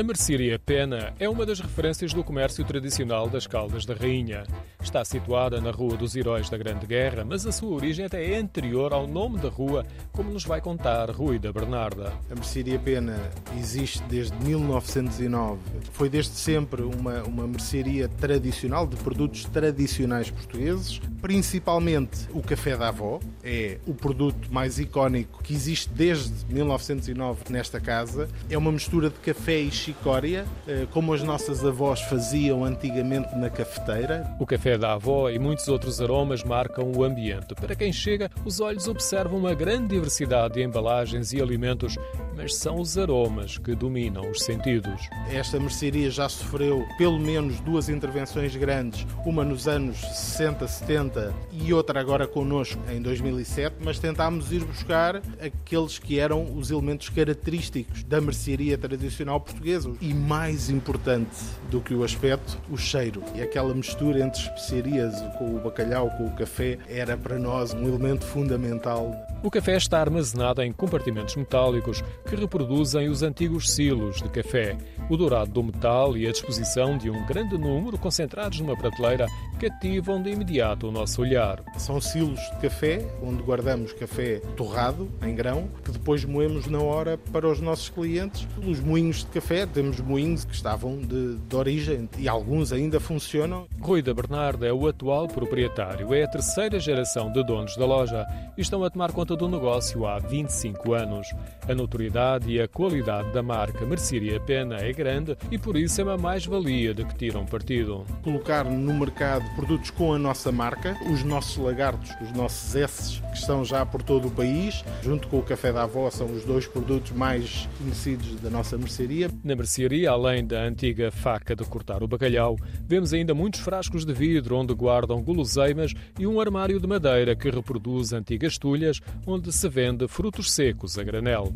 A mercearia Pena é uma das referências do comércio tradicional das Caldas da Rainha. Está situada na Rua dos Heróis da Grande Guerra, mas a sua origem até é anterior ao nome da rua, como nos vai contar Rui da Bernarda. A mercearia Pena existe desde 1909. Foi desde sempre uma, uma mercearia tradicional, de produtos tradicionais portugueses, principalmente o café da avó. É o produto mais icónico que existe desde 1909 nesta casa. É uma mistura de café e chicória, eh, como as nossas avós faziam antigamente na cafeteira. O café da avó e muitos outros aromas marcam o ambiente. Para quem chega, os olhos observam uma grande diversidade de embalagens e alimentos, mas são os aromas que dominam os sentidos. Esta mercearia já sofreu pelo menos duas intervenções grandes, uma nos anos 60, 70 e outra agora connosco em 2007, mas tentámos ir buscar aqueles que eram os elementos característicos da mercearia tradicional portuguesa e mais importante do que o aspecto, o cheiro. E aquela mistura entre especiarias com o bacalhau, com o café, era para nós um elemento fundamental. O café está armazenado em compartimentos metálicos que reproduzem os antigos silos de café. O dourado do metal e a disposição de um grande número concentrados numa prateleira cativam de imediato o nosso olhar. São silos de café, onde guardamos café torrado, em grão, que depois moemos na hora para os nossos clientes. Os moinhos de café, temos moinhos que estavam de, de origem e alguns ainda funcionam. Rui da Bernarda é o atual proprietário, é a terceira geração de donos da loja e estão a tomar conta do negócio há 25 anos. A notoriedade e a qualidade da marca mereceria a pena é grande e por isso é uma mais-valia de que tiram partido. Colocar no mercado produtos com a nossa marca, os nossos lagartos, os nossos S que estão já por todo o país, junto com o café da avó, são os dois produtos mais conhecidos da nossa mercearia. Na mercearia, além da antiga faca de cortar o bacalhau, vemos ainda muitos frascos de vidro onde guardam guloseimas e um armário de madeira que reproduz antigas tulhas onde se vende frutos secos a granel.